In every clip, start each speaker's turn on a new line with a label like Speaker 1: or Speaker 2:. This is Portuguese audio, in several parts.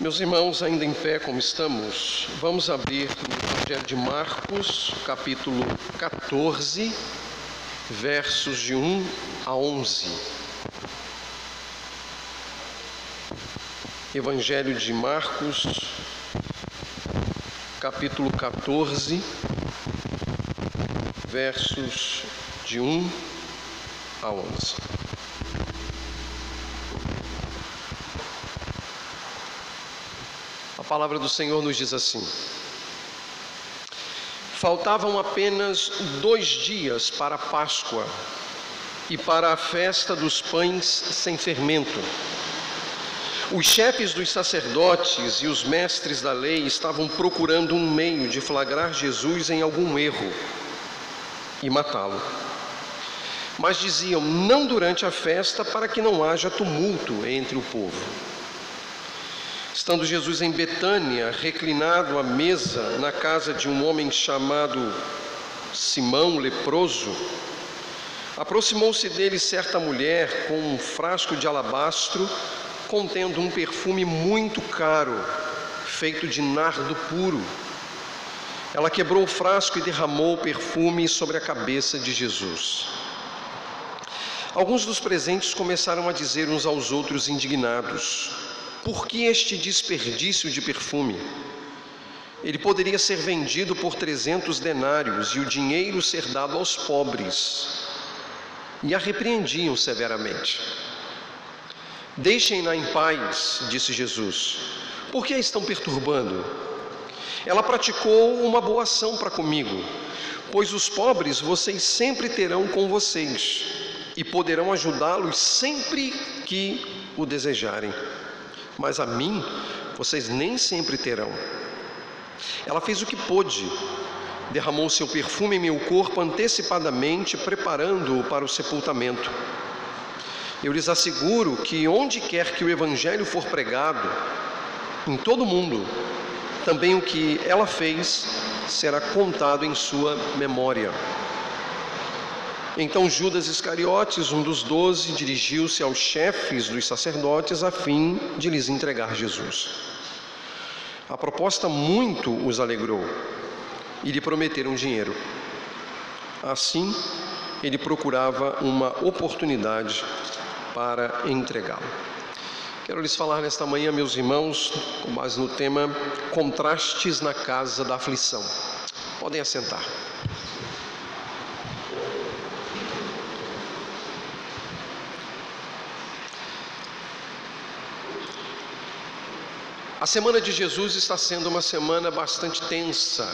Speaker 1: Meus irmãos, ainda em pé como estamos, vamos abrir no Evangelho de Marcos, capítulo 14, versos de 1 a 11. Evangelho de Marcos, capítulo 14, versos de 1 a 11. Palavra do Senhor nos diz assim: Faltavam apenas dois dias para a Páscoa e para a festa dos pães sem fermento. Os chefes dos sacerdotes e os mestres da lei estavam procurando um meio de flagrar Jesus em algum erro e matá-lo. Mas diziam: não durante a festa, para que não haja tumulto entre o povo. Estando Jesus em Betânia, reclinado à mesa na casa de um homem chamado Simão leproso, aproximou-se dele certa mulher com um frasco de alabastro contendo um perfume muito caro, feito de nardo puro. Ela quebrou o frasco e derramou o perfume sobre a cabeça de Jesus. Alguns dos presentes começaram a dizer uns aos outros indignados: Por que este desperdício de perfume? Ele poderia ser vendido por trezentos denários e o dinheiro ser dado aos pobres. E a repreendiam severamente. Deixem-na em paz, disse Jesus. Por que a estão perturbando? Ela praticou uma boa ação para comigo, pois os pobres vocês sempre terão com vocês e poderão ajudá-los sempre que o desejarem. Mas a mim vocês nem sempre terão. Ela fez o que pôde, derramou seu perfume em meu corpo antecipadamente, preparando-o para o sepultamento. Eu lhes asseguro que onde quer que o Evangelho for pregado, em todo o mundo, também o que ela fez será contado em sua memória. Então Judas Iscariotes, um dos doze, dirigiu-se aos chefes dos sacerdotes a fim de lhes entregar Jesus. A proposta muito os alegrou e lhe prometeram dinheiro. Assim, ele procurava uma oportunidade para entregá-lo. Quero lhes falar nesta manhã, meus irmãos, com base no tema Contrastes na Casa da Aflição. Podem assentar. A semana de Jesus está sendo uma semana bastante tensa.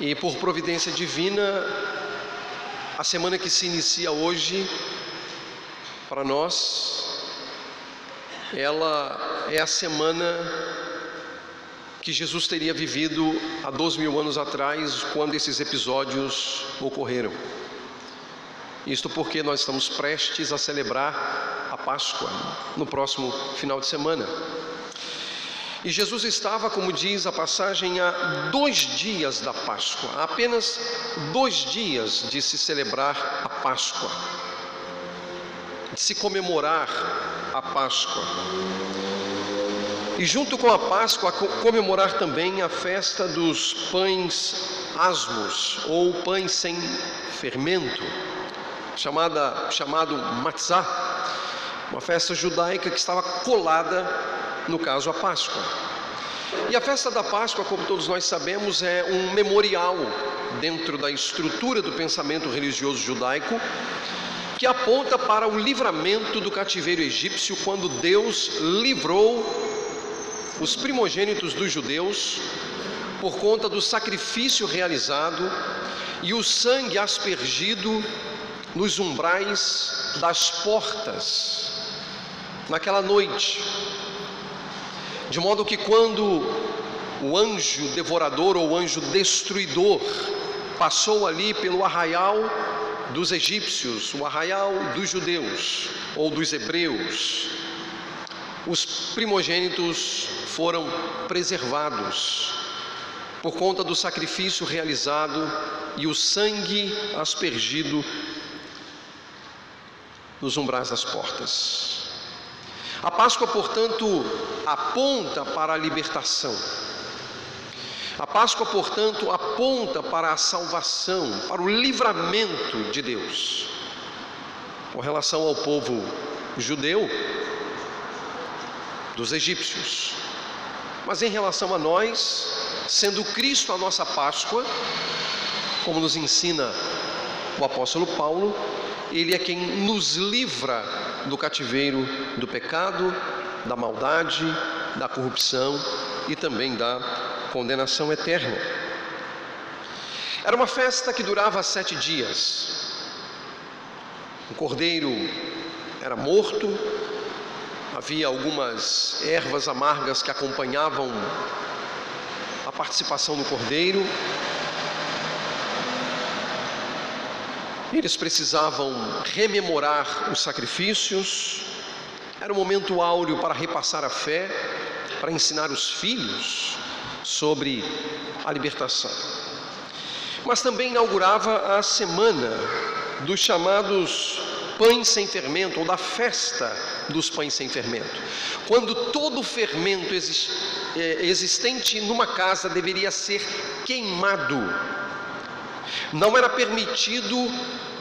Speaker 1: E por providência divina, a semana que se inicia hoje, para nós, ela é a semana que Jesus teria vivido há dois mil anos atrás, quando esses episódios ocorreram. Isto porque nós estamos prestes a celebrar Páscoa, no próximo final de semana. E Jesus estava, como diz a passagem, há dois dias da Páscoa, há apenas dois dias de se celebrar a Páscoa, de se comemorar a Páscoa. E junto com a Páscoa, comemorar também a festa dos pães asmos, ou pães sem fermento, chamada, chamado matzah, uma festa judaica que estava colada, no caso, a Páscoa. E a festa da Páscoa, como todos nós sabemos, é um memorial dentro da estrutura do pensamento religioso judaico que aponta para o livramento do cativeiro egípcio quando Deus livrou os primogênitos dos judeus por conta do sacrifício realizado e o sangue aspergido nos umbrais das portas naquela noite, de modo que quando o anjo devorador ou anjo destruidor passou ali pelo arraial dos egípcios, o arraial dos judeus ou dos hebreus, os primogênitos foram preservados por conta do sacrifício realizado e o sangue aspergido nos umbrais das portas. A Páscoa, portanto, aponta para a libertação. A Páscoa, portanto, aponta para a salvação, para o livramento de Deus. Com relação ao povo judeu, dos egípcios. Mas em relação a nós, sendo Cristo a nossa Páscoa, como nos ensina o apóstolo Paulo, ele é quem nos livra do cativeiro do pecado, da maldade, da corrupção e também da condenação eterna. Era uma festa que durava sete dias. O cordeiro era morto, havia algumas ervas amargas que acompanhavam a participação do cordeiro. Eles precisavam rememorar os sacrifícios, era um momento áureo para repassar a fé, para ensinar os filhos sobre a libertação. Mas também inaugurava a semana dos chamados pães sem fermento, ou da festa dos pães sem fermento. Quando todo fermento é, existente numa casa deveria ser queimado, não era permitido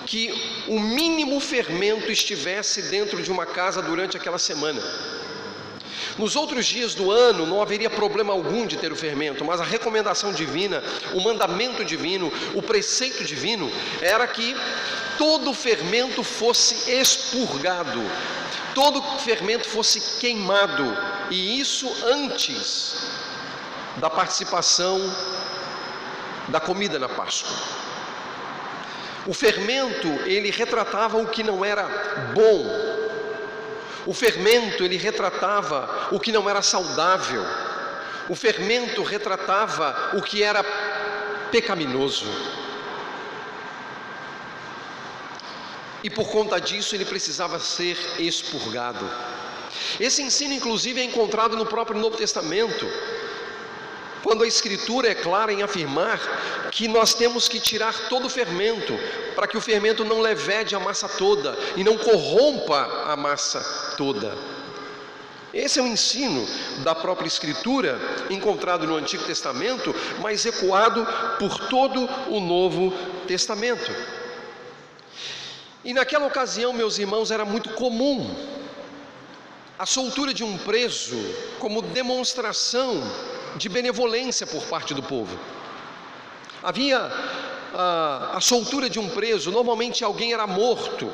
Speaker 1: que o mínimo fermento estivesse dentro de uma casa durante aquela semana. Nos outros dias do ano não haveria problema algum de ter o fermento, mas a recomendação divina, o mandamento divino, o preceito divino era que todo fermento fosse expurgado, todo fermento fosse queimado, e isso antes da participação da comida na Páscoa. O fermento, ele retratava o que não era bom. O fermento, ele retratava o que não era saudável. O fermento retratava o que era pecaminoso. e por conta disso ele precisava ser expurgado. Esse ensino, inclusive, é encontrado no próprio Novo Testamento, quando a Escritura é clara em afirmar que nós temos que tirar todo o fermento, para que o fermento não levede a massa toda e não corrompa a massa toda. Esse é o ensino da própria Escritura, encontrado no Antigo Testamento, mas ecoado por todo o Novo Testamento. E naquela ocasião, meus irmãos, era muito comum a soltura de um preso como demonstração de benevolência por parte do povo. Havia a, a soltura de um preso, normalmente alguém era morto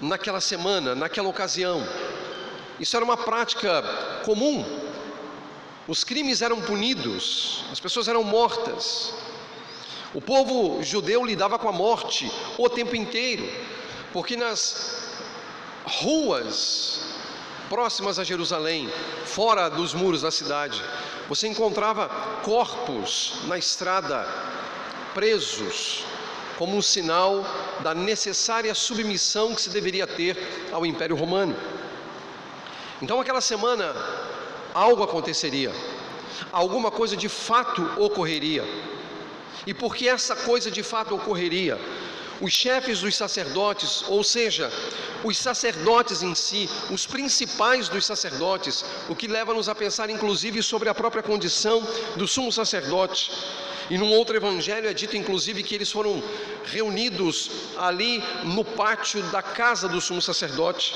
Speaker 1: naquela semana, naquela ocasião. Isso era uma prática comum. Os crimes eram punidos, as pessoas eram mortas. O povo judeu lidava com a morte o tempo inteiro, porque nas ruas próximas a Jerusalém, fora dos muros da cidade, você encontrava corpos na estrada, presos, como um sinal da necessária submissão que se deveria ter ao Império Romano. Então, aquela semana, algo aconteceria, alguma coisa de fato ocorreria. E porque essa coisa de fato ocorreria, os chefes dos sacerdotes, ou seja, os sacerdotes em si, os principais dos sacerdotes, o que leva-nos a pensar inclusive sobre a própria condição do sumo sacerdote. E num outro evangelho é dito inclusive que eles foram reunidos ali no pátio da casa do sumo sacerdote.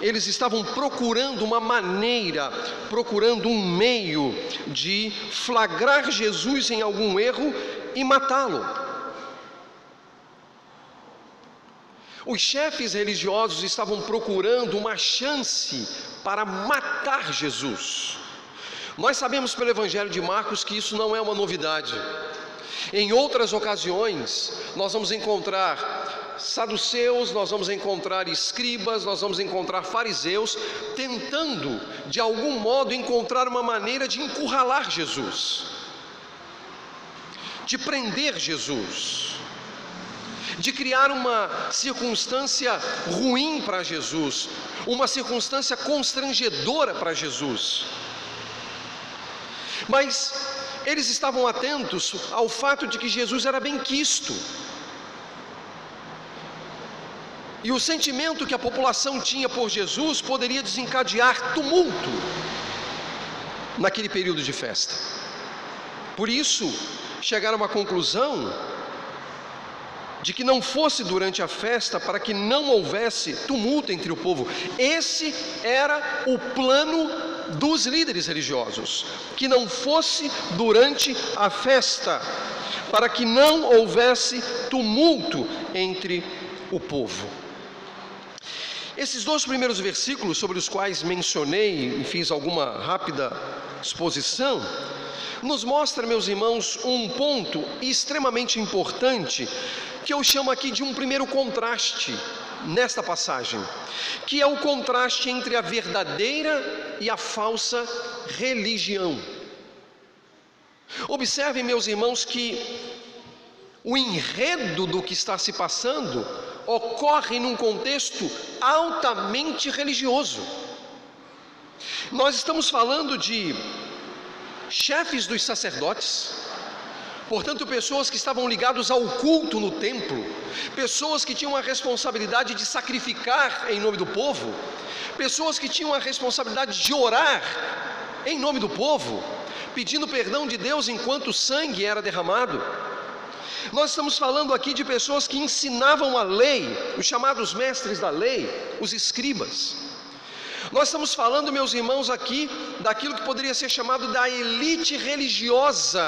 Speaker 1: Eles estavam procurando uma maneira, procurando um meio de flagrar Jesus em algum erro e matá-lo. Os chefes religiosos estavam procurando uma chance para matar Jesus. Nós sabemos pelo Evangelho de Marcos que isso não é uma novidade. Em outras ocasiões, nós vamos encontrar saduceus, nós vamos encontrar escribas, nós vamos encontrar fariseus tentando, de algum modo, encontrar uma maneira de encurralar Jesus de prender Jesus, de criar uma circunstância ruim para Jesus, uma circunstância constrangedora para Jesus. Mas eles estavam atentos ao fato de que Jesus era bem quisto. E o sentimento que a população tinha por Jesus poderia desencadear tumulto naquele período de festa. Por isso, chegaram à conclusão de que não fosse durante a festa para que não houvesse tumulto entre o povo. Esse era o plano dos líderes religiosos, que não fosse durante a festa, para que não houvesse tumulto entre o povo. Esses dois primeiros versículos sobre os quais mencionei e fiz alguma rápida exposição, nos mostra, meus irmãos, um ponto extremamente importante que eu chamo aqui de um primeiro contraste nesta passagem, que é o contraste entre a verdadeira e a falsa religião. Observem, meus irmãos, que o enredo do que está se passando ocorre num contexto altamente religioso. Nós estamos falando de chefes dos sacerdotes, portanto, pessoas que estavam ligados ao culto no templo, pessoas que tinham a responsabilidade de sacrificar em nome do povo, pessoas que tinham a responsabilidade de orar em nome do povo, pedindo perdão de Deus enquanto o sangue era derramado. Nós estamos falando aqui de pessoas que ensinavam a lei, os chamados mestres da lei, os escribas. Nós estamos falando, meus irmãos, aqui daquilo que poderia ser chamado da elite religiosa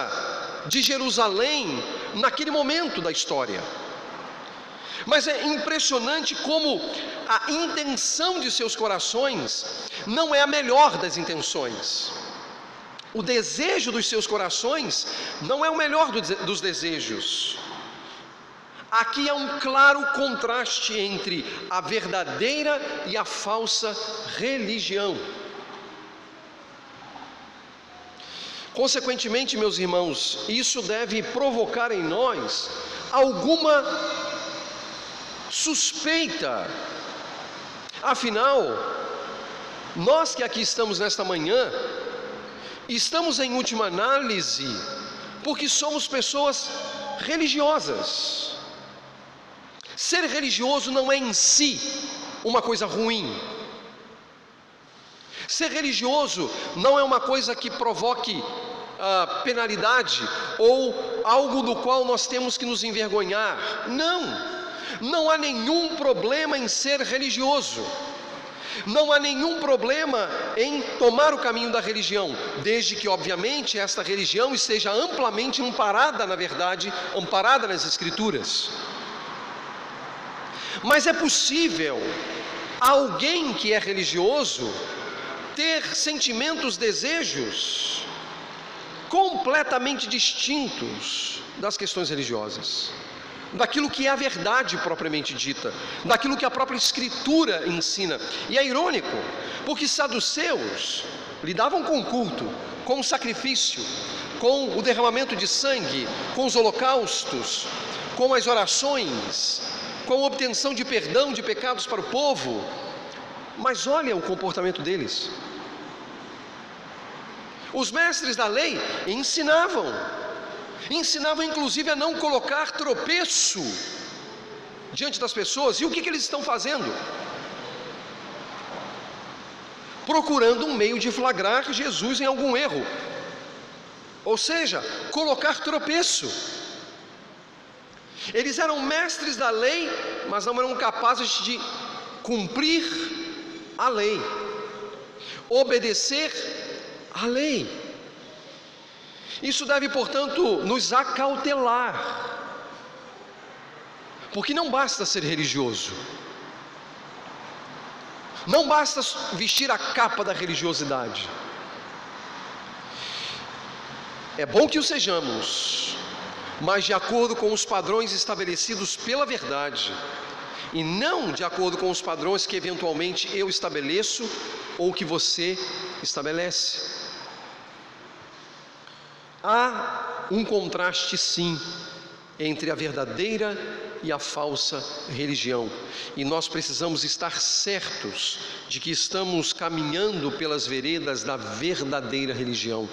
Speaker 1: de Jerusalém naquele momento da história. Mas é impressionante como a intenção de seus corações não é a melhor das intenções. O desejo dos seus corações não é o melhor dos desejos. Aqui há um claro contraste entre a verdadeira e a falsa religião. Consequentemente, meus irmãos, isso deve provocar em nós alguma suspeita. Afinal, nós que aqui estamos nesta manhã, Estamos em última análise porque somos pessoas religiosas. Ser religioso não é em si uma coisa ruim. Ser religioso não é uma coisa que provoque penalidade ou algo do qual nós temos que nos envergonhar. Não, não há nenhum problema em ser religioso. Não há nenhum problema em tomar o caminho da religião, desde que, obviamente, esta religião esteja amplamente amparada na verdade, amparada nas Escrituras. Mas é possível alguém que é religioso ter sentimentos, desejos completamente distintos das questões religiosas daquilo que é a verdade propriamente dita, daquilo que a própria Escritura ensina. E é irônico, porque saduceus lidavam com o culto, com o sacrifício, com o derramamento de sangue, com os holocaustos, com as orações, com a obtenção de perdão de pecados para o povo. Mas olha o comportamento deles. Os mestres da lei ensinavam ensinavam inclusive a não colocar tropeço diante das pessoas, e o que, que eles estão fazendo? Procurando um meio de flagrar Jesus em algum erro, ou seja, colocar tropeço. Eles eram mestres da lei, mas não eram capazes de cumprir a lei, obedecer a lei. Isso deve, portanto, nos acautelar, porque não basta ser religioso, não basta vestir a capa da religiosidade. É bom que o sejamos, mas de acordo com os padrões estabelecidos pela verdade, e não de acordo com os padrões que eventualmente eu estabeleço ou que você estabelece. Há um contraste, sim, entre a verdadeira e a falsa religião, e nós precisamos estar certos de que estamos caminhando pelas veredas da verdadeira religião,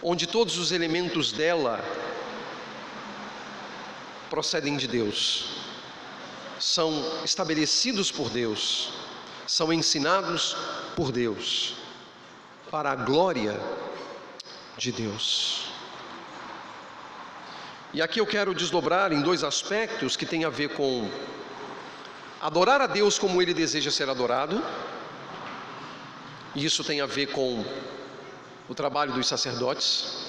Speaker 1: onde todos os elementos dela procedem de Deus. são estabelecidos por Deus, são ensinados por Deus, para a glória de Deus. E aqui eu quero desdobrar em dois aspectos que têm a ver com adorar a Deus como Ele deseja ser adorado, e isso tem a ver com o trabalho dos sacerdotes,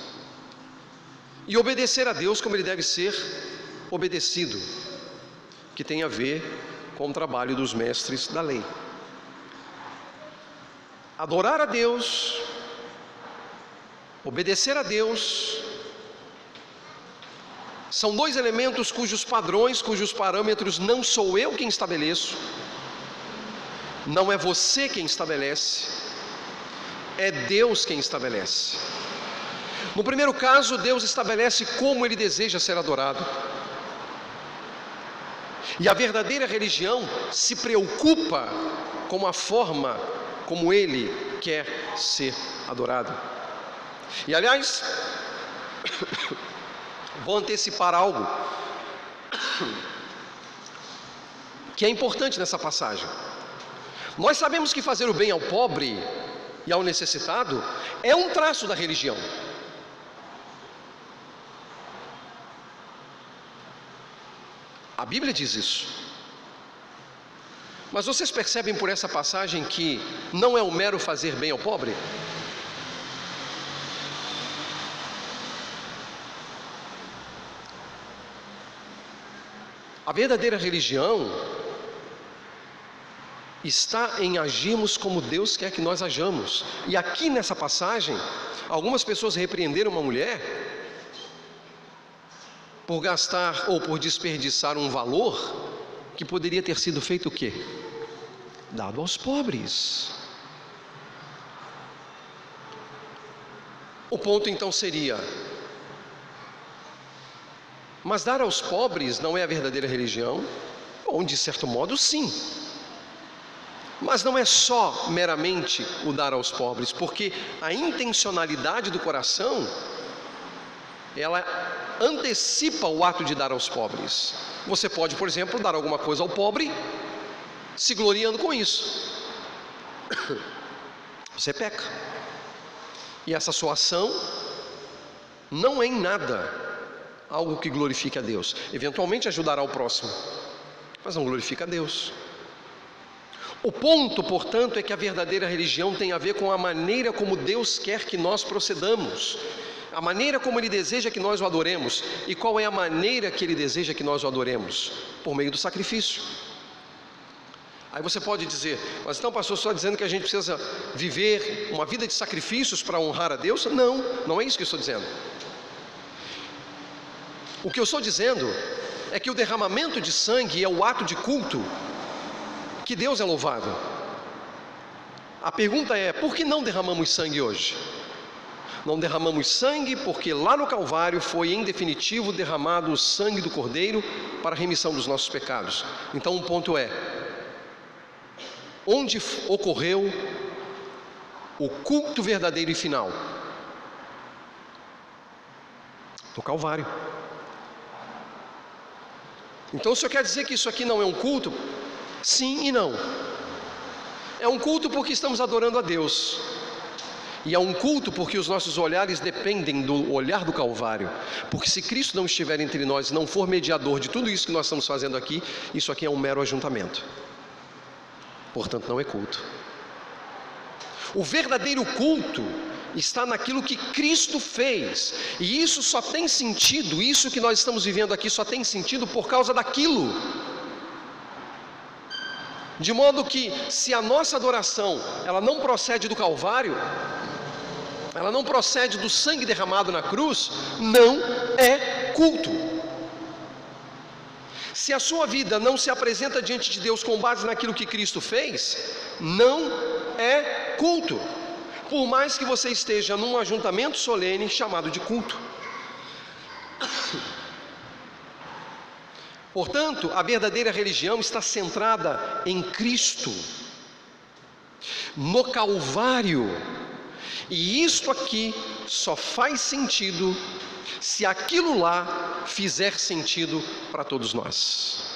Speaker 1: e obedecer a Deus como Ele deve ser obedecido, que tem a ver com o trabalho dos mestres da lei. Adorar a Deus, obedecer a Deus, são dois elementos cujos padrões, cujos parâmetros não sou eu quem estabeleço, não é você quem estabelece, é Deus quem estabelece. No primeiro caso, Deus estabelece como ele deseja ser adorado. E a verdadeira religião se preocupa com a forma como ele quer ser adorado. E aliás, vou antecipar algo que é importante nessa passagem. Nós sabemos que fazer o bem ao pobre e ao necessitado é um traço da religião. A Bíblia diz isso. Mas vocês percebem por essa passagem que não é o mero fazer bem ao pobre? A verdadeira religião está em agirmos como Deus quer que nós ajamos. E aqui nessa passagem, algumas pessoas repreenderam uma mulher por gastar ou por desperdiçar um valor que poderia ter sido feito o quê? Dado aos pobres. O ponto então seria: mas dar aos pobres não é a verdadeira religião? Bom, de certo modo, sim. Mas não é só meramente o dar aos pobres, porque a intencionalidade do coração, ela antecipa o ato de dar aos pobres. Você pode, por exemplo, dar alguma coisa ao pobre, se gloriando com isso. Você peca. E essa sua ação não é em nada algo que glorifique a Deus. Eventualmente ajudará o próximo, mas não glorifica a Deus. O ponto, portanto, é que a verdadeira religião tem a ver com a maneira como Deus quer que nós procedamos a maneira como Ele deseja que nós o adoremos. E qual é a maneira que Ele deseja que nós o adoremos? Por meio do sacrifício. Aí você pode dizer, mas então, pastor, só dizendo que a gente precisa viver uma vida de sacrifícios para honrar a Deus? Não, não é isso que eu estou dizendo. O que eu estou dizendo é que o derramamento de sangue é o ato de culto que Deus é louvado. A pergunta é: por que não derramamos sangue hoje? Não derramamos sangue, porque lá no Calvário foi em definitivo derramado o sangue do Cordeiro para a remissão dos nossos pecados. Então o ponto é: onde ocorreu o culto verdadeiro e final? No Calvário. Então o senhor quer dizer que isso aqui não é um culto? Sim e não. É um culto porque estamos adorando a Deus. E é um culto porque os nossos olhares dependem do olhar do Calvário. Porque se Cristo não estiver entre nós, não for mediador de tudo isso que nós estamos fazendo aqui, isso aqui é um mero ajuntamento. Portanto, não é culto. O verdadeiro culto está naquilo que Cristo fez. E isso só tem sentido, isso que nós estamos vivendo aqui só tem sentido por causa daquilo. De modo que se a nossa adoração, ela não procede do Calvário, ela não procede do sangue derramado na cruz, não é culto. Se a sua vida não se apresenta diante de Deus com base naquilo que Cristo fez, não é culto. Por mais que você esteja num ajuntamento solene chamado de culto. Portanto, a verdadeira religião está centrada em Cristo, no Calvário e isto aqui só faz sentido se aquilo lá fizer sentido para todos nós.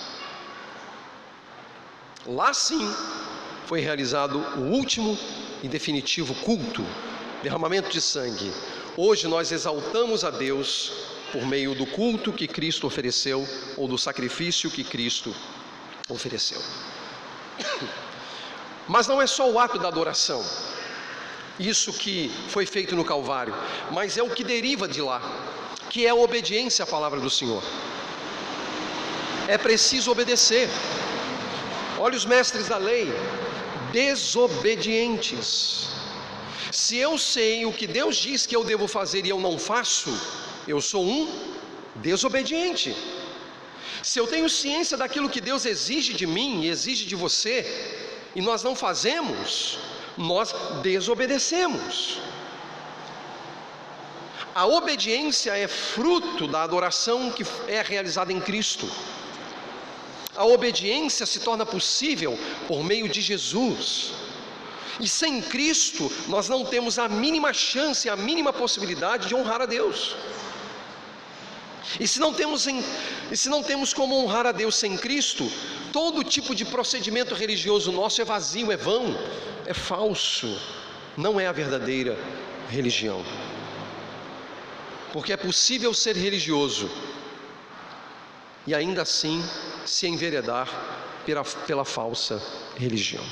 Speaker 1: Lá sim foi realizado o último e definitivo culto, derramamento de sangue. Hoje nós exaltamos a Deus por meio do culto que Cristo ofereceu ou do sacrifício que Cristo ofereceu. Mas não é só o ato da adoração, isso que foi feito no Calvário, mas é o que deriva de lá, que é a obediência à palavra do Senhor. É preciso obedecer. Olha os mestres da lei, desobedientes. Se eu sei o que Deus diz que eu devo fazer e eu não faço, eu sou um desobediente. Se eu tenho ciência daquilo que Deus exige de mim e exige de você, e nós não fazemos, nós desobedecemos. A obediência é fruto da adoração que é realizada em Cristo. A obediência se torna possível por meio de Jesus. E sem Cristo, nós não temos a mínima chance, a mínima possibilidade de honrar a Deus. E se não temos, em, e se não temos como honrar a Deus sem Cristo, todo tipo de procedimento religioso nosso é vazio, é vão, é falso, não é a verdadeira religião. Porque é possível ser religioso e ainda assim se enveredar pela, pela falsa religião.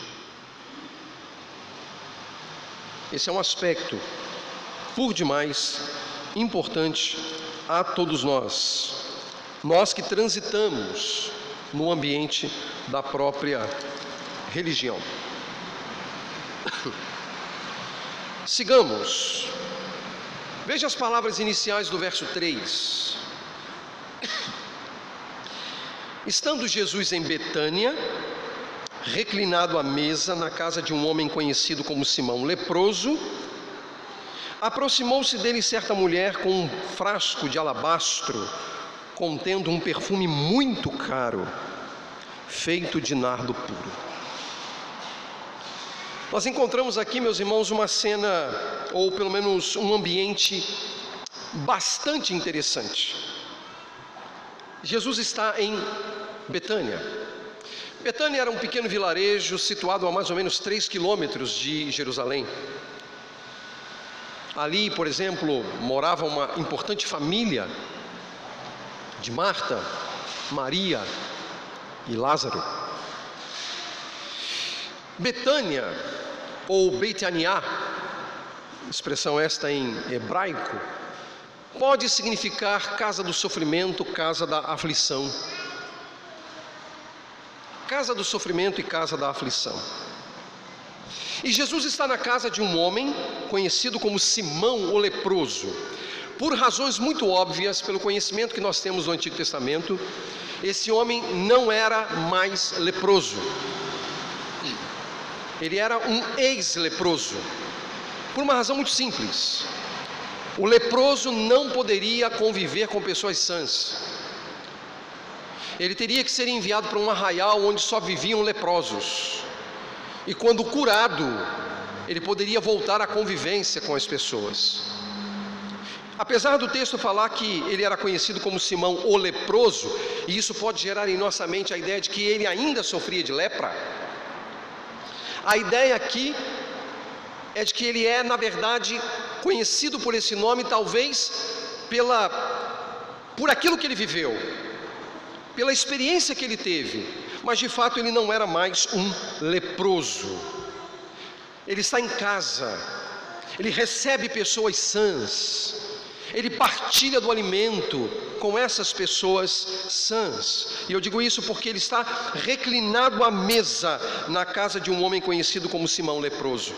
Speaker 1: Esse é um aspecto, por demais, importante a todos nós, nós que transitamos no ambiente da própria religião. Sigamos. Veja as palavras iniciais do verso 3. Estando Jesus em Betânia, reclinado à mesa na casa de um homem conhecido como Simão leproso, Aproximou-se dele certa mulher com um frasco de alabastro contendo um perfume muito caro, feito de nardo puro. Nós encontramos aqui, meus irmãos, uma cena, ou pelo menos um ambiente bastante interessante. Jesus está em Betânia. Betânia era um pequeno vilarejo situado a mais ou menos 3 quilômetros de Jerusalém. Ali, por exemplo, morava uma importante família de Marta, Maria e Lázaro. Betânia, ou Betania, expressão esta em hebraico, pode significar casa do sofrimento, casa da aflição. Casa do sofrimento e casa da aflição. E Jesus está na casa de um homem conhecido como Simão o leproso. Por razões muito óbvias, pelo conhecimento que nós temos do Antigo Testamento, esse homem não era mais leproso. Ele era um ex-leproso. Por uma razão muito simples. O leproso não poderia conviver com pessoas sãs. Ele teria que ser enviado para um arraial onde só viviam leprosos e quando curado, ele poderia voltar à convivência com as pessoas. Apesar do texto falar que ele era conhecido como Simão o leproso, e isso pode gerar em nossa mente a ideia de que ele ainda sofria de lepra, a ideia aqui é de que ele é, na verdade, conhecido por esse nome, talvez pela por aquilo que ele viveu, pela experiência que ele teve, mas de fato ele não era mais um leproso. Ele está em casa, ele recebe pessoas sãs, ele partilha do alimento com essas pessoas sãs. E eu digo isso porque ele está reclinado à mesa na casa de um homem conhecido como Simão leproso.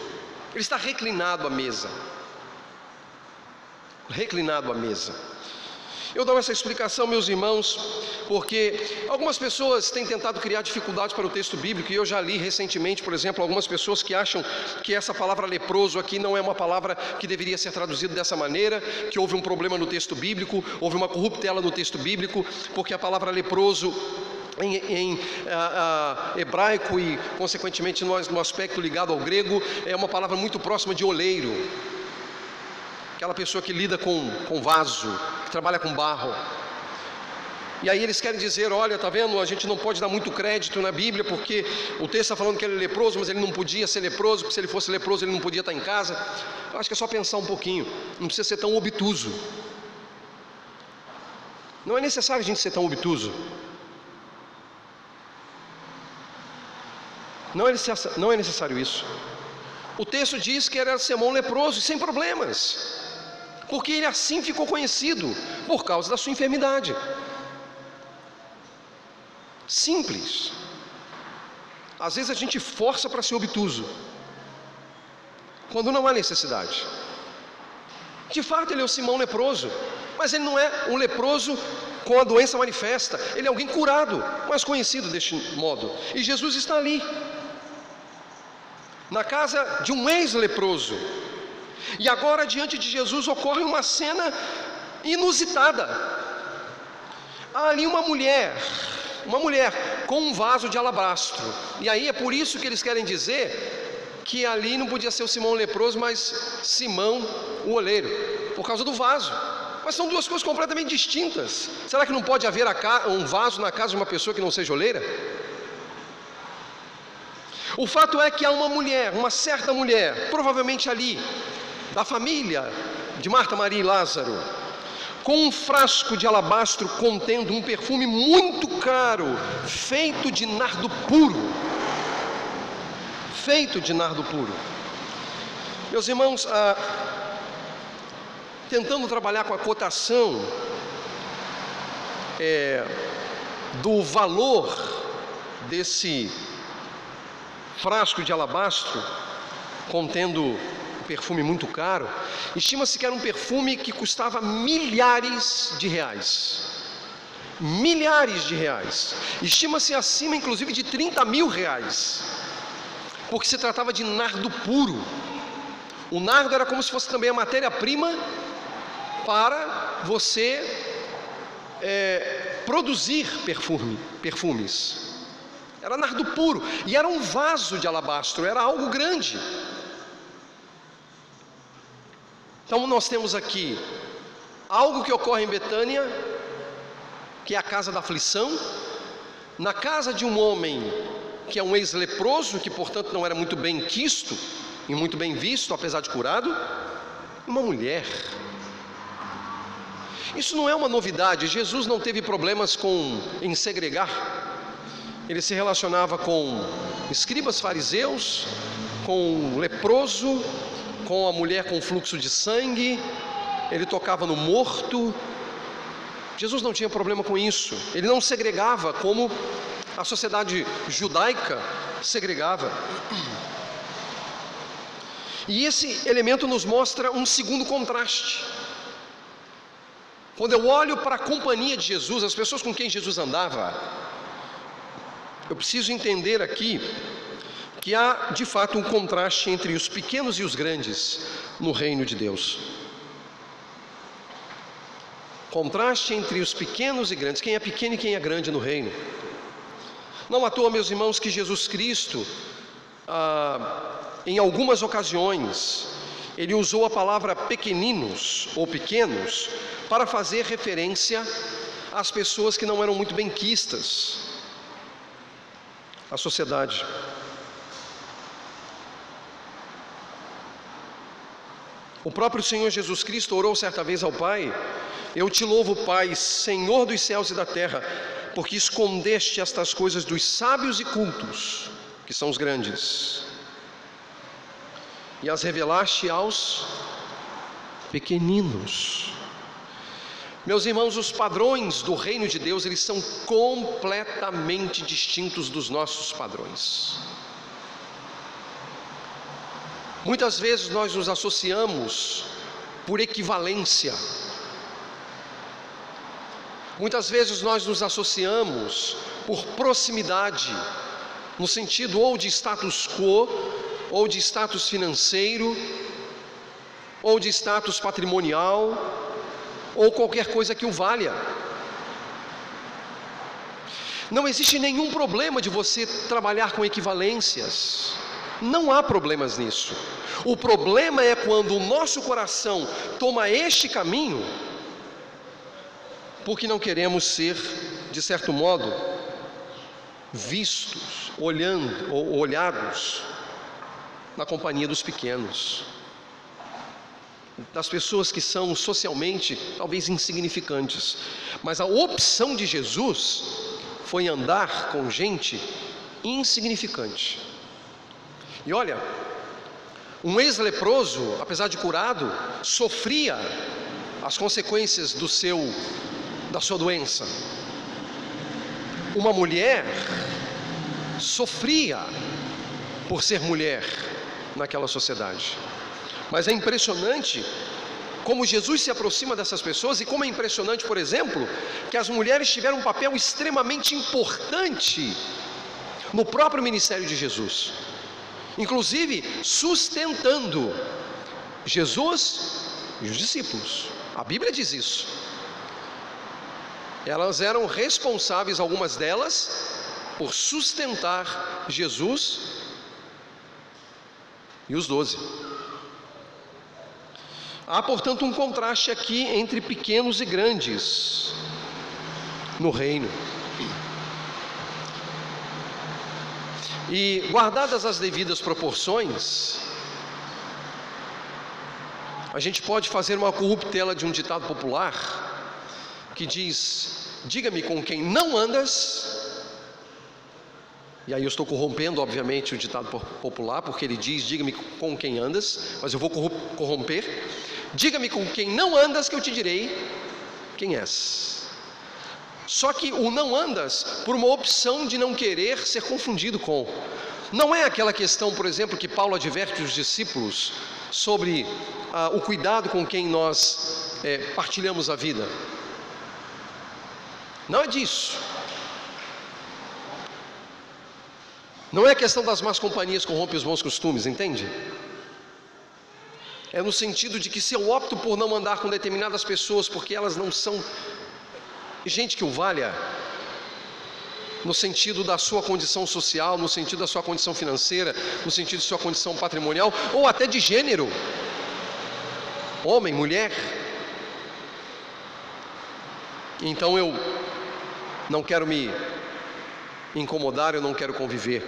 Speaker 1: Ele está reclinado à mesa. Reclinado à mesa. Eu dou essa explicação, meus irmãos, porque algumas pessoas têm tentado criar dificuldades para o texto bíblico, e eu já li recentemente, por exemplo, algumas pessoas que acham que essa palavra leproso aqui não é uma palavra que deveria ser traduzida dessa maneira, que houve um problema no texto bíblico, houve uma corruptela no texto bíblico, porque a palavra leproso em, em hebraico e, consequentemente, no, no aspecto ligado ao grego, é uma palavra muito próxima de oleiro aquela pessoa que lida com, com vaso, que trabalha com barro. E aí eles querem dizer, olha, tá vendo? A gente não pode dar muito crédito na Bíblia porque o texto está falando que ele é leproso, mas ele não podia ser leproso, porque se ele fosse leproso ele não podia estar em casa. Eu acho que é só pensar um pouquinho, não precisa ser tão obtuso. Não é necessário a gente ser tão obtuso. Não é, necessário, não é necessário isso. O texto diz que era Simão leproso, sem problemas, porque ele assim ficou conhecido, por causa da sua enfermidade. Simples. Às vezes a gente força para ser obtuso, quando não há necessidade. De fato, ele é o Simão leproso, mas ele não é um leproso com a doença manifesta, ele é alguém curado, mas conhecido deste modo. E Jesus está ali, na casa de um ex-leproso. E agora, diante de Jesus, ocorre uma cena inusitada. Há ali uma mulher, uma mulher com um vaso de alabastro. E aí é por isso que eles querem dizer que ali não podia ser o Simão leproso, mas Simão o oleiro, por causa do vaso. Mas são duas coisas completamente distintas. Será que não pode haver um vaso na casa de uma pessoa que não seja oleira? O fato é que há uma mulher, uma certa mulher, provavelmente ali, da família de Marta, Maria e Lázaro, com um frasco de alabastro contendo um perfume muito caro, feito de nardo puro. Feito de nardo puro. Meus irmãos, ah, tentando trabalhar com a cotação é, do valor desse frasco de alabastro contendo perfume muito caro. Estima-se que era um perfume que custava milhares de reais. Milhares de reais. Estima-se acima, inclusive, de 30 mil reais. Porque se tratava de nardo puro. O nardo era como se fosse também a matéria-prima para você é, produzir perfume, perfumes. Era nardo puro e era um vaso de alabastro, era algo grande. Então nós temos aqui algo que ocorre em Betânia, que é a casa da aflição, na casa de um homem que é um ex-leproso, que portanto não era muito bem quisto e muito bem visto, apesar de curado, uma mulher. Isso não é uma novidade, Jesus não teve problemas com em segregar. Ele se relacionava com escribas fariseus, com leproso, com a mulher com fluxo de sangue, ele tocava no morto. Jesus não tinha problema com isso, ele não segregava como a sociedade judaica segregava. E esse elemento nos mostra um segundo contraste. Quando eu olho para a companhia de Jesus, as pessoas com quem Jesus andava, eu preciso entender aqui que há de fato um contraste entre os pequenos e os grandes no reino de Deus. Contraste entre os pequenos e grandes, quem é pequeno e quem é grande no reino. Não à toa, meus irmãos, que Jesus Cristo, ah, em algumas ocasiões, ele usou a palavra pequeninos ou pequenos para fazer referência às pessoas que não eram muito benquistas, a sociedade. O próprio Senhor Jesus Cristo orou certa vez ao Pai: Eu te louvo, Pai, Senhor dos céus e da terra, porque escondeste estas coisas dos sábios e cultos, que são os grandes, e as revelaste aos pequeninos. Meus irmãos, os padrões do reino de Deus, eles são completamente distintos dos nossos padrões. Muitas vezes nós nos associamos por equivalência. Muitas vezes nós nos associamos por proximidade, no sentido ou de status quo, ou de status financeiro, ou de status patrimonial, ou qualquer coisa que o valha. Não existe nenhum problema de você trabalhar com equivalências. Não há problemas nisso. O problema é quando o nosso coração toma este caminho, porque não queremos ser de certo modo, vistos, olhando ou olhados na companhia dos pequenos, das pessoas que são socialmente talvez insignificantes, mas a opção de Jesus foi andar com gente insignificante. E olha, um ex-leproso, apesar de curado, sofria as consequências do seu da sua doença. Uma mulher sofria por ser mulher naquela sociedade. Mas é impressionante como Jesus se aproxima dessas pessoas e como é impressionante, por exemplo, que as mulheres tiveram um papel extremamente importante no próprio ministério de Jesus, inclusive sustentando Jesus e os discípulos. A Bíblia diz isso. Elas eram responsáveis, algumas delas, por sustentar Jesus e os doze. Há, portanto, um contraste aqui entre pequenos e grandes no reino. E guardadas as devidas proporções, a gente pode fazer uma corruptela de um ditado popular que diz: Diga-me com quem não andas. E aí eu estou corrompendo, obviamente, o ditado popular, porque ele diz: Diga-me com quem andas, mas eu vou corromper. Diga-me com quem não andas, que eu te direi quem és. Só que o não andas por uma opção de não querer ser confundido com. Não é aquela questão, por exemplo, que Paulo adverte os discípulos sobre ah, o cuidado com quem nós é, partilhamos a vida. Não é disso. Não é a questão das más companhias corrompe os bons costumes, entende? É no sentido de que se eu opto por não andar com determinadas pessoas porque elas não são gente que o valha, no sentido da sua condição social, no sentido da sua condição financeira, no sentido de sua condição patrimonial, ou até de gênero, homem, mulher. Então eu não quero me incomodar, eu não quero conviver.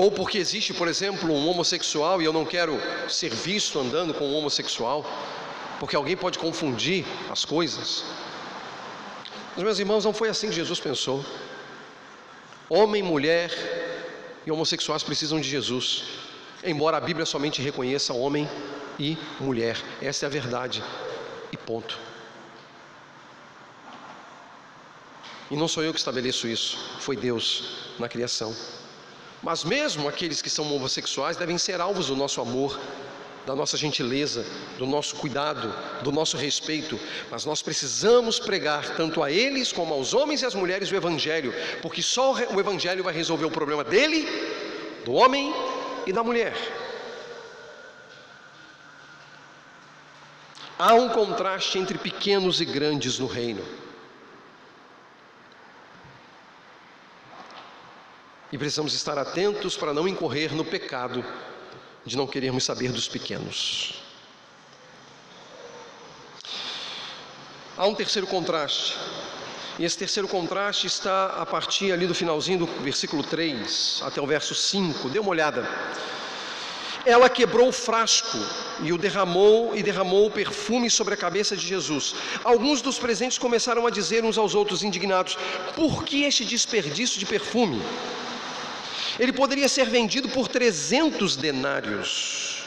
Speaker 1: Ou porque existe, por exemplo, um homossexual e eu não quero ser visto andando com um homossexual, porque alguém pode confundir as coisas. Mas, meus irmãos, não foi assim que Jesus pensou. Homem, mulher e homossexuais precisam de Jesus, embora a Bíblia somente reconheça homem e mulher. Essa é a verdade. E ponto. E não sou eu que estabeleço isso, foi Deus na criação. Mas mesmo aqueles que são homossexuais devem ser alvos do nosso amor, da nossa gentileza, do nosso cuidado, do nosso respeito. Mas nós precisamos pregar tanto a eles como aos homens e às mulheres o Evangelho, porque só o Evangelho vai resolver o problema dele, do homem e da mulher. Há um contraste entre pequenos e grandes no reino. E precisamos estar atentos para não incorrer no pecado de não querermos saber dos pequenos. Há um terceiro contraste. E esse terceiro contraste está a partir ali do finalzinho do versículo 3 até o verso 5. Dê uma olhada. Ela quebrou o frasco e o derramou e derramou o perfume sobre a cabeça de Jesus. Alguns dos presentes começaram a dizer uns aos outros indignados: "Por que este desperdício de perfume?" Ele poderia ser vendido por 300 denários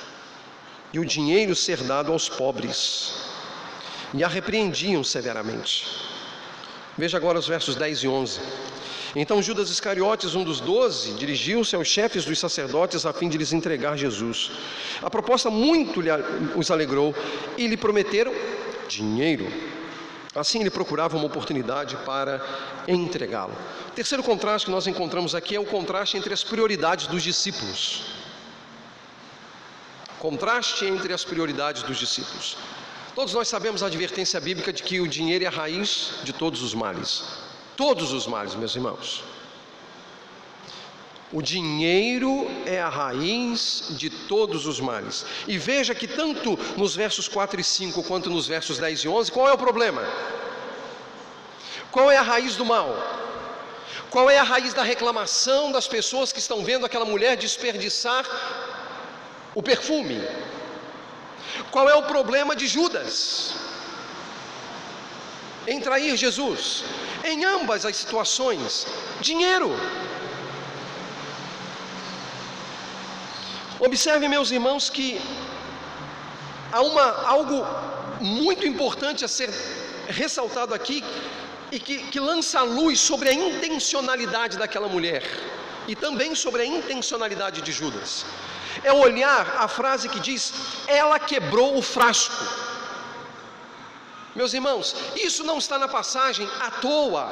Speaker 1: e o dinheiro ser dado aos pobres. E a repreendiam severamente. Veja agora os versos 10 e 11. Então Judas Iscariotes, um dos doze, dirigiu-se aos chefes dos sacerdotes a fim de lhes entregar Jesus. A proposta muito os alegrou e lhe prometeram dinheiro. Assim ele procurava uma oportunidade para entregá-lo. O terceiro contraste que nós encontramos aqui é o contraste entre as prioridades dos discípulos. Contraste entre as prioridades dos discípulos. Todos nós sabemos a advertência bíblica de que o dinheiro é a raiz de todos os males. Todos os males, meus irmãos. O dinheiro é a raiz de todos os males. E veja que tanto nos versos 4 e 5 quanto nos versos 10 e 11, qual é o problema? Qual é a raiz do mal? Qual é a raiz da reclamação das pessoas que estão vendo aquela mulher desperdiçar o perfume? Qual é o problema de Judas? Em trair Jesus? Em ambas as situações, dinheiro. Observe, meus irmãos, que há uma, algo muito importante a ser ressaltado aqui e que, que lança a luz sobre a intencionalidade daquela mulher e também sobre a intencionalidade de Judas. É olhar a frase que diz: Ela quebrou o frasco. Meus irmãos, isso não está na passagem à toa.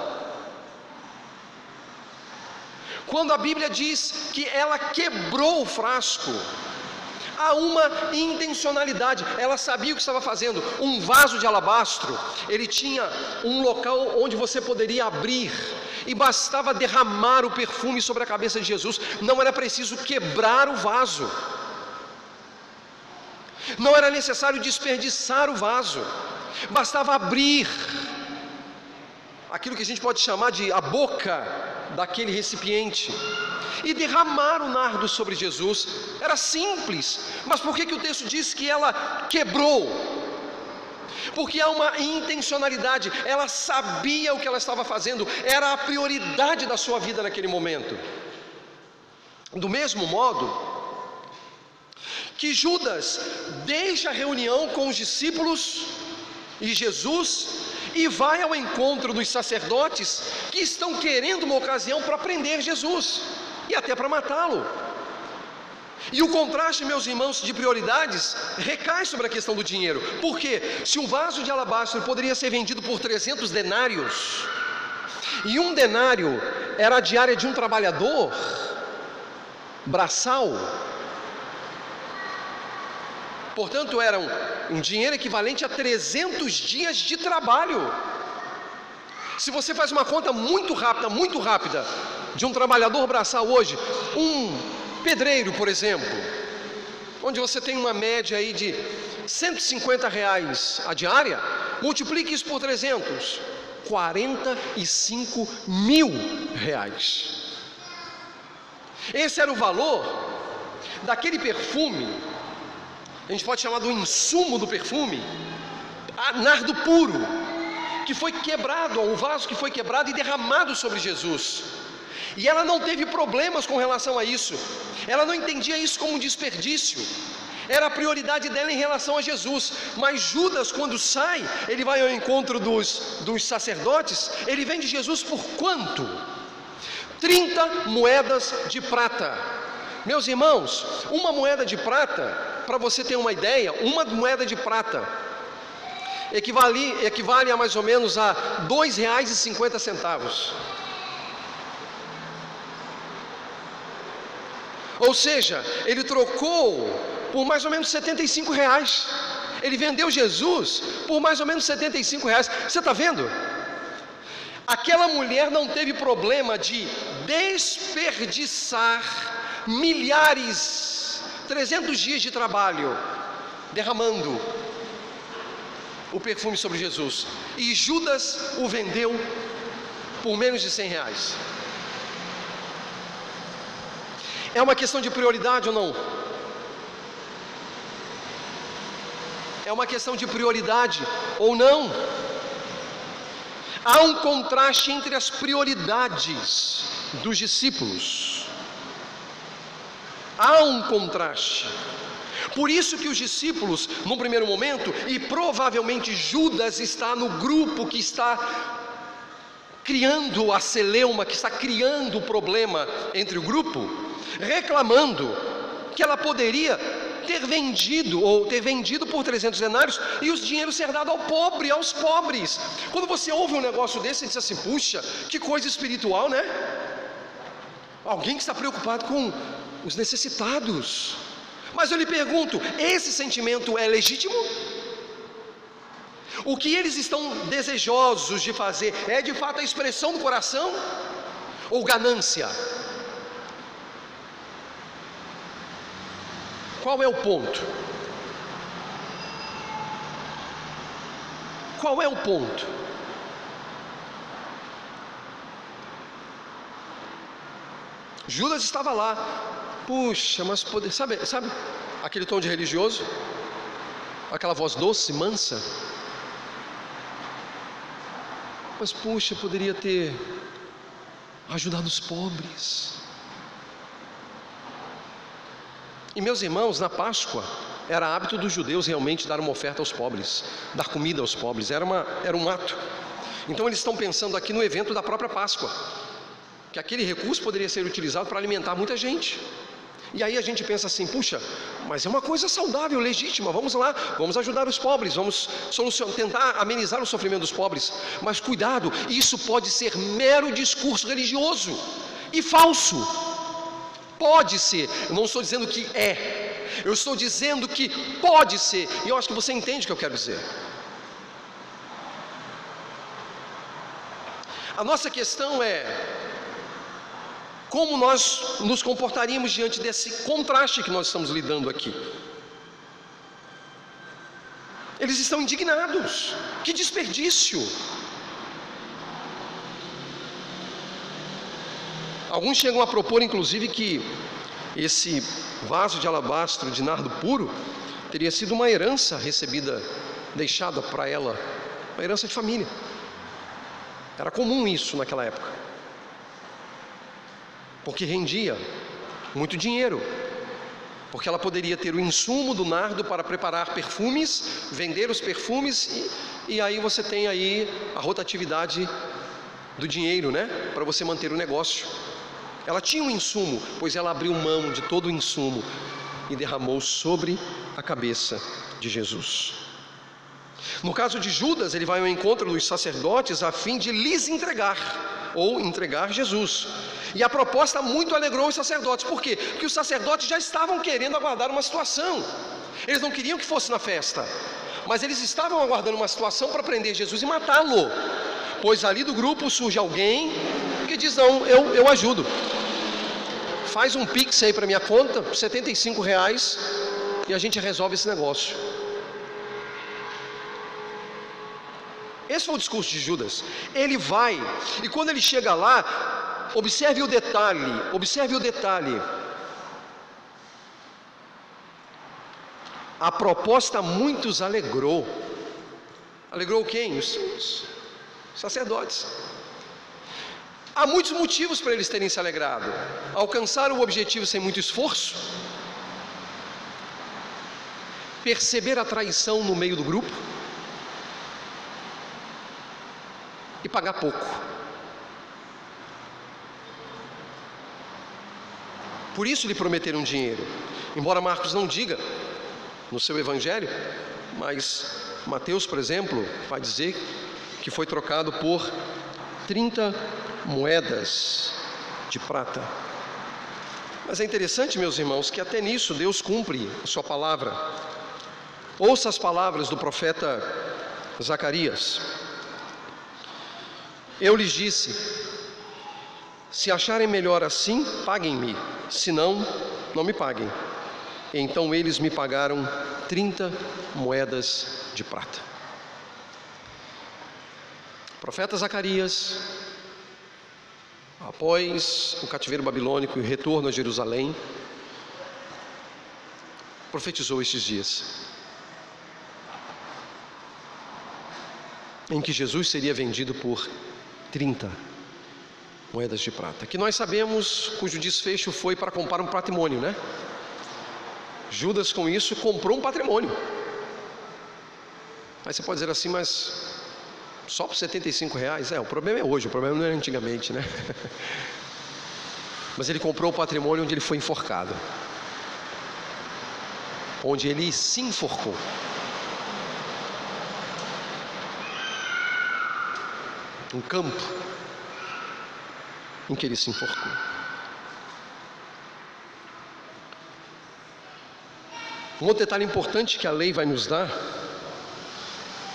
Speaker 1: Quando a Bíblia diz que ela quebrou o frasco, há uma intencionalidade, ela sabia o que estava fazendo. Um vaso de alabastro, ele tinha um local onde você poderia abrir, e bastava derramar o perfume sobre a cabeça de Jesus, não era preciso quebrar o vaso, não era necessário desperdiçar o vaso, bastava abrir aquilo que a gente pode chamar de a boca daquele recipiente e derramar o nardo sobre Jesus. Era simples, mas por que, que o texto diz que ela quebrou? Porque há uma intencionalidade, ela sabia o que ela estava fazendo, era a prioridade da sua vida naquele momento. Do mesmo modo que Judas deixa a reunião com os discípulos e Jesus e vai ao encontro dos sacerdotes que estão querendo uma ocasião para prender Jesus e até para matá-lo. E o contraste, meus irmãos, de prioridades recai sobre a questão do dinheiro. Porque se um vaso de alabastro poderia ser vendido por 300 denários, e um denário era a diária de um trabalhador braçal, Portanto, era um, um dinheiro equivalente a 300 dias de trabalho. Se você faz uma conta muito rápida, muito rápida, de um trabalhador braçal hoje, um pedreiro, por exemplo, onde você tem uma média aí de 150 reais a diária, multiplique isso por 300, 45 mil reais. Esse era o valor daquele perfume a gente pode chamar do insumo do perfume, nardo puro, que foi quebrado, um vaso que foi quebrado e derramado sobre Jesus. E ela não teve problemas com relação a isso, ela não entendia isso como um desperdício, era a prioridade dela em relação a Jesus. Mas Judas, quando sai, ele vai ao encontro dos, dos sacerdotes, ele vende Jesus por quanto? 30 moedas de prata. Meus irmãos, uma moeda de prata para você ter uma ideia, uma moeda de prata equivale, equivale a mais ou menos a R$ 2,50. Ou seja, ele trocou por mais ou menos 75 reais. Ele vendeu Jesus por mais ou menos 75 reais. Você está vendo? Aquela mulher não teve problema de desperdiçar milhares 300 dias de trabalho derramando o perfume sobre Jesus. E Judas o vendeu por menos de 100 reais. É uma questão de prioridade ou não? É uma questão de prioridade ou não? Há um contraste entre as prioridades dos discípulos Há um contraste. Por isso que os discípulos, no primeiro momento, e provavelmente Judas está no grupo que está criando a celeuma, que está criando o problema entre o grupo, reclamando que ela poderia ter vendido ou ter vendido por 300 denários e os dinheiros ser dado ao pobre, aos pobres. Quando você ouve um negócio desse, você diz assim: puxa, que coisa espiritual, né? Alguém que está preocupado com os necessitados. Mas eu lhe pergunto: esse sentimento é legítimo? O que eles estão desejosos de fazer é de fato a expressão do coração ou ganância? Qual é o ponto? Qual é o ponto? Judas estava lá. Puxa, mas poder, sabe, sabe aquele tom de religioso? Aquela voz doce, mansa? Mas puxa, poderia ter ajudado os pobres. E meus irmãos, na Páscoa, era hábito dos judeus realmente dar uma oferta aos pobres, dar comida aos pobres, era, uma, era um ato. Então eles estão pensando aqui no evento da própria Páscoa, que aquele recurso poderia ser utilizado para alimentar muita gente. E aí a gente pensa assim, puxa, mas é uma coisa saudável, legítima, vamos lá, vamos ajudar os pobres, vamos solucionar, tentar amenizar o sofrimento dos pobres. Mas cuidado, isso pode ser mero discurso religioso e falso. Pode ser, eu não estou dizendo que é, eu estou dizendo que pode ser, e eu acho que você entende o que eu quero dizer. A nossa questão é como nós nos comportaríamos diante desse contraste que nós estamos lidando aqui. Eles estão indignados, que desperdício. Alguns chegam a propor, inclusive, que esse vaso de alabastro de nardo puro teria sido uma herança recebida, deixada para ela, uma herança de família. Era comum isso naquela época, porque rendia muito dinheiro, porque ela poderia ter o insumo do nardo para preparar perfumes, vender os perfumes e, e aí você tem aí a rotatividade do dinheiro, né, para você manter o negócio. Ela tinha um insumo, pois ela abriu mão de todo o insumo e derramou sobre a cabeça de Jesus. No caso de Judas, ele vai ao encontro dos sacerdotes a fim de lhes entregar ou entregar Jesus. E a proposta muito alegrou os sacerdotes. Por quê? Porque os sacerdotes já estavam querendo aguardar uma situação. Eles não queriam que fosse na festa, mas eles estavam aguardando uma situação para prender Jesus e matá-lo. Pois ali do grupo surge alguém que diz: Não, eu, eu ajudo faz um pix aí para minha conta, 75 reais, e a gente resolve esse negócio. Esse foi o discurso de Judas. Ele vai, e quando ele chega lá, observe o detalhe, observe o detalhe. A proposta muitos alegrou. Alegrou quem? Os, os sacerdotes. Há muitos motivos para eles terem se alegrado. Alcançar o objetivo sem muito esforço, perceber a traição no meio do grupo e pagar pouco. Por isso lhe prometeram dinheiro. Embora Marcos não diga no seu evangelho, mas Mateus, por exemplo, vai dizer que foi trocado por 30 moedas de prata. Mas é interessante, meus irmãos, que até nisso Deus cumpre a sua palavra. Ouça as palavras do profeta Zacarias. Eu lhes disse: se acharem melhor assim, paguem-me, se não, não me paguem. Então eles me pagaram 30 moedas de prata. O profeta Zacarias Após o cativeiro babilônico e o retorno a Jerusalém, profetizou estes dias em que Jesus seria vendido por 30 moedas de prata, que nós sabemos cujo desfecho foi para comprar um patrimônio, né? Judas com isso comprou um patrimônio. Aí você pode dizer assim, mas só por 75 reais? É, o problema é hoje, o problema não era antigamente, né? Mas ele comprou o patrimônio onde ele foi enforcado. Onde ele se enforcou. Um campo em que ele se enforcou. Um outro detalhe importante que a lei vai nos dar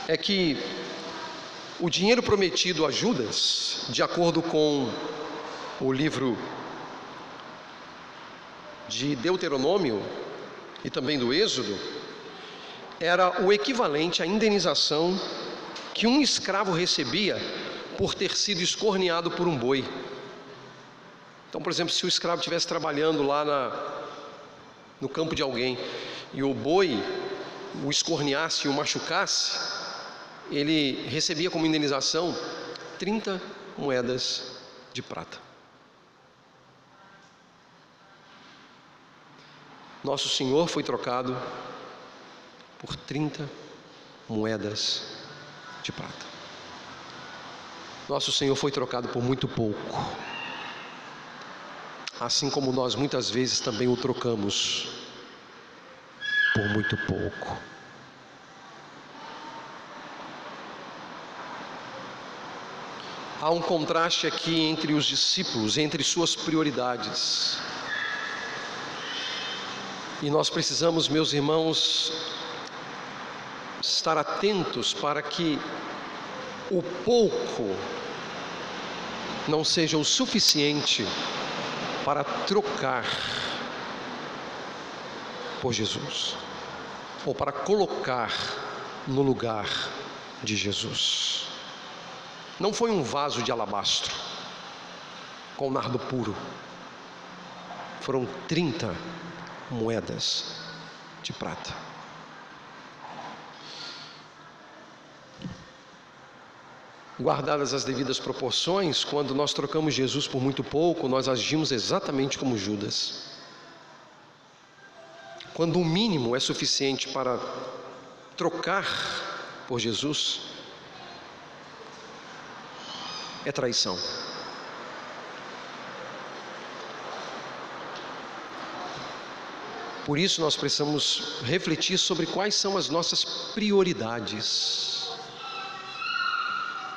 Speaker 1: é que o dinheiro prometido a Judas, de acordo com o livro de Deuteronômio, e também do Êxodo, era o equivalente à indenização que um escravo recebia por ter sido escorneado por um boi. Então, por exemplo, se o escravo estivesse trabalhando lá na, no campo de alguém e o boi o escorneasse e o machucasse, ele recebia como indenização 30 moedas de prata. Nosso Senhor foi trocado por 30 moedas de prata. Nosso Senhor foi trocado por muito pouco. Assim como nós muitas vezes também o trocamos por muito pouco. Há um contraste aqui entre os discípulos, entre suas prioridades. E nós precisamos, meus irmãos, estar atentos para que o pouco não seja o suficiente para trocar por Jesus, ou para colocar no lugar de Jesus. Não foi um vaso de alabastro com nardo puro, foram 30 moedas de prata. Guardadas as devidas proporções, quando nós trocamos Jesus por muito pouco, nós agimos exatamente como Judas. Quando o mínimo é suficiente para trocar por Jesus, é traição. Por isso nós precisamos refletir sobre quais são as nossas prioridades.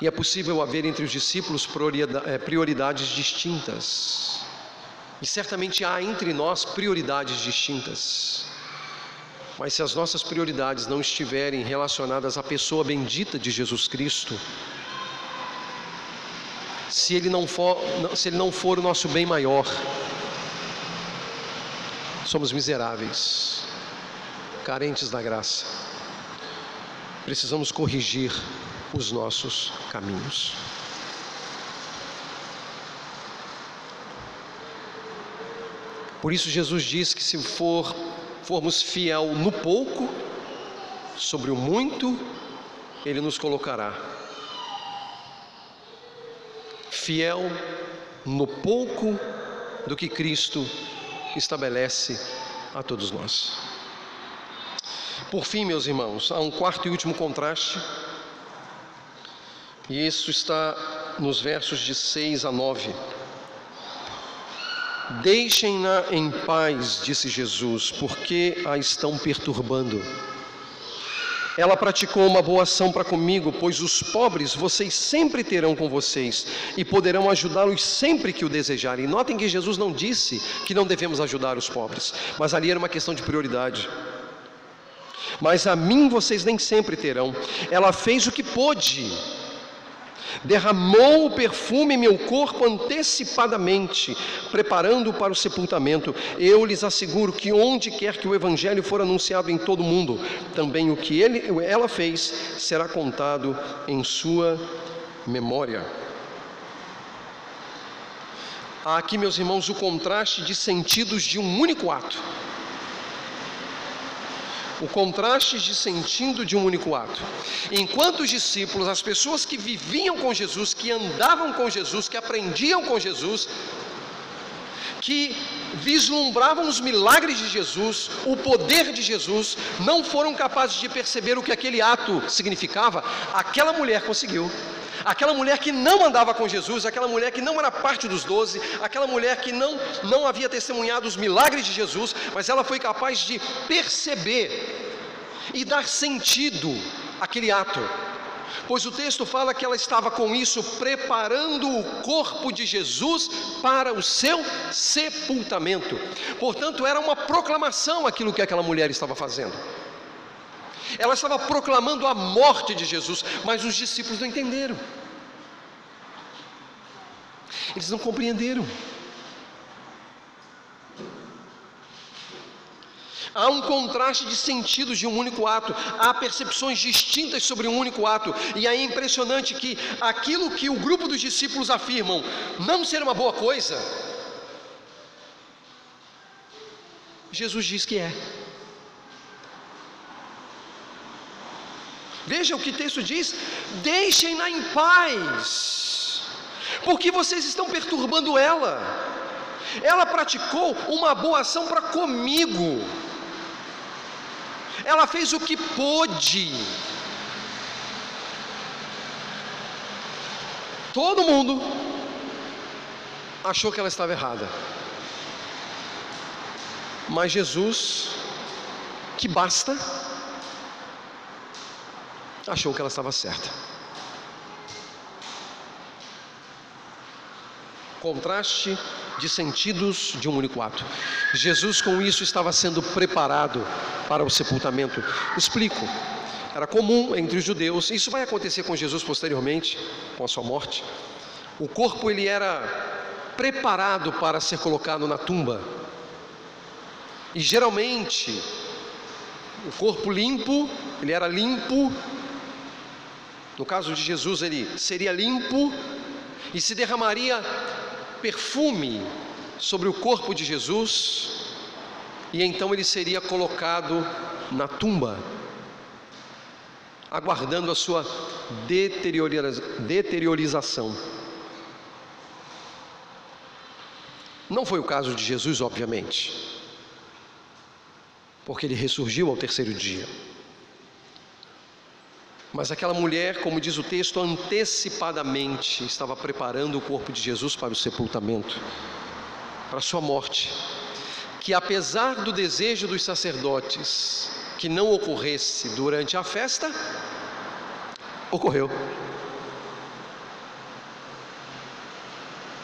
Speaker 1: E é possível haver entre os discípulos eh, prioridades distintas. E certamente há entre nós prioridades distintas. Mas se as nossas prioridades não estiverem relacionadas à pessoa bendita de Jesus Cristo, se ele não for, se ele não for o nosso bem maior, Somos miseráveis, carentes da graça. Precisamos corrigir os nossos caminhos. Por isso Jesus diz que se for formos fiel no pouco, sobre o muito ele nos colocará. Fiel no pouco do que Cristo estabelece a todos nós. Por fim, meus irmãos, há um quarto e último contraste, e isso está nos versos de 6 a 9. Deixem-na em paz, disse Jesus, porque a estão perturbando. Ela praticou uma boa ação para comigo, pois os pobres vocês sempre terão com vocês e poderão ajudá-los sempre que o desejarem. Notem que Jesus não disse que não devemos ajudar os pobres, mas ali era uma questão de prioridade. Mas a mim vocês nem sempre terão. Ela fez o que pôde derramou o perfume em meu corpo antecipadamente, preparando-o para o sepultamento. Eu lhes asseguro que onde quer que o evangelho for anunciado em todo o mundo, também o que ele, ela fez será contado em sua memória. Há aqui, meus irmãos, o contraste de sentidos de um único ato o contraste de sentido de um único ato. Enquanto os discípulos, as pessoas que viviam com Jesus, que andavam com Jesus, que aprendiam com Jesus, que vislumbravam os milagres de Jesus, o poder de Jesus, não foram capazes de perceber o que aquele ato significava, aquela mulher conseguiu. Aquela mulher que não andava com Jesus, aquela mulher que não era parte dos doze, aquela mulher que não, não havia testemunhado os milagres de Jesus, mas ela foi capaz de perceber e dar sentido àquele ato. Pois o texto fala que ela estava com isso preparando o corpo de Jesus para o seu sepultamento. Portanto, era uma proclamação aquilo que aquela mulher estava fazendo. Ela estava proclamando a morte de Jesus, mas os discípulos não entenderam. Eles não compreenderam. Há um contraste de sentidos de um único ato, há percepções distintas sobre um único ato, e é impressionante que aquilo que o grupo dos discípulos afirmam não ser uma boa coisa, Jesus diz que é. Veja o que o texto diz: deixem-na em paz, porque vocês estão perturbando ela. Ela praticou uma boa ação para comigo ela fez o que pôde. Todo mundo achou que ela estava errada. Mas Jesus, que basta, achou que ela estava certa. Contraste de sentidos de um único ato. Jesus, com isso, estava sendo preparado para o sepultamento. Explico. Era comum entre os judeus, isso vai acontecer com Jesus posteriormente, com a sua morte. O corpo ele era preparado para ser colocado na tumba. E geralmente o corpo limpo, ele era limpo. No caso de Jesus, ele seria limpo e se derramaria perfume sobre o corpo de Jesus, e então ele seria colocado na tumba, aguardando a sua deteriorização. Não foi o caso de Jesus, obviamente, porque ele ressurgiu ao terceiro dia. Mas aquela mulher, como diz o texto, antecipadamente estava preparando o corpo de Jesus para o sepultamento, para a sua morte. Que apesar do desejo dos sacerdotes que não ocorresse durante a festa, ocorreu.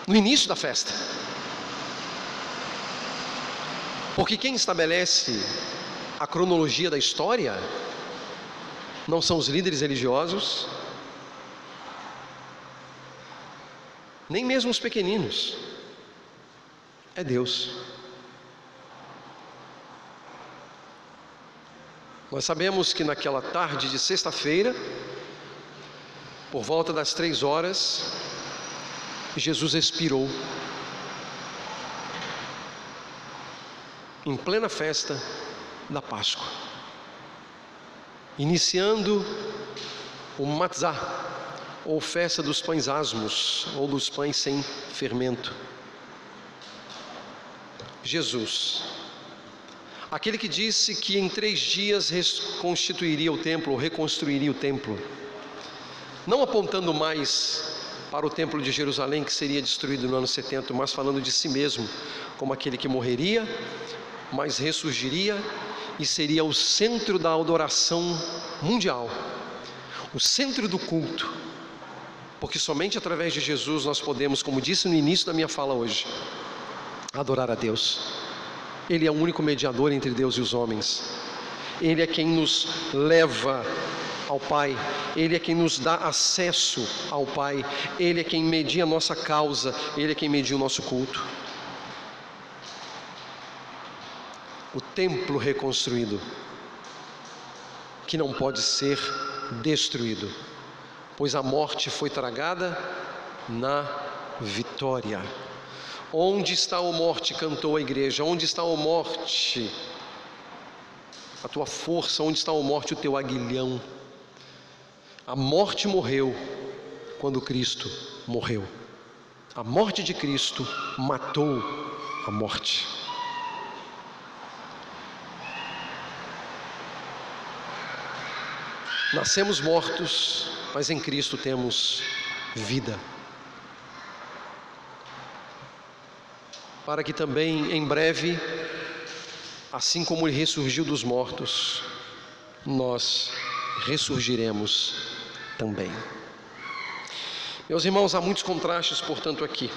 Speaker 1: No início da festa. Porque quem estabelece a cronologia da história não são os líderes religiosos, nem mesmo os pequeninos, é Deus. Nós sabemos que naquela tarde de sexta-feira, por volta das três horas, Jesus expirou. Em plena festa da Páscoa iniciando o matzah, ou festa dos pães asmos, ou dos pães sem fermento. Jesus, aquele que disse que em três dias reconstituiria o templo, ou reconstruiria o templo, não apontando mais para o templo de Jerusalém que seria destruído no ano 70, mas falando de si mesmo como aquele que morreria, mas ressurgiria e seria o centro da adoração mundial, o centro do culto, porque somente através de Jesus nós podemos, como disse no início da minha fala hoje, adorar a Deus. Ele é o único mediador entre Deus e os homens. Ele é quem nos leva ao Pai, Ele é quem nos dá acesso ao Pai, Ele é quem media a nossa causa, Ele é quem media o nosso culto. o templo reconstruído, que não pode ser destruído, pois a morte foi tragada na vitória. Onde está a morte? cantou a igreja. Onde está a morte? A tua força, onde está a morte? O teu aguilhão. A morte morreu quando Cristo morreu. A morte de Cristo matou a morte. Nascemos mortos, mas em Cristo temos vida. Para que também em breve, assim como Ele ressurgiu dos mortos, nós ressurgiremos também. Meus irmãos, há muitos contrastes, portanto, aqui.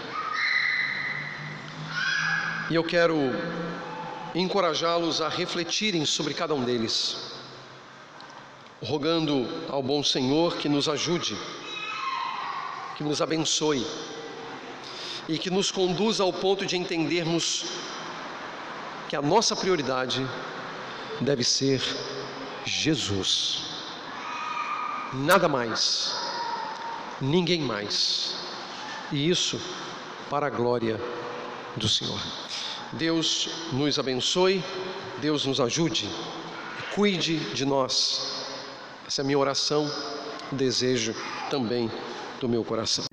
Speaker 1: E eu quero encorajá-los a refletirem sobre cada um deles rogando ao bom Senhor que nos ajude, que nos abençoe e que nos conduza ao ponto de entendermos que a nossa prioridade deve ser Jesus. Nada mais, ninguém mais. E isso para a glória do Senhor. Deus nos abençoe, Deus nos ajude, cuide de nós. Essa é a minha oração, desejo também do meu coração.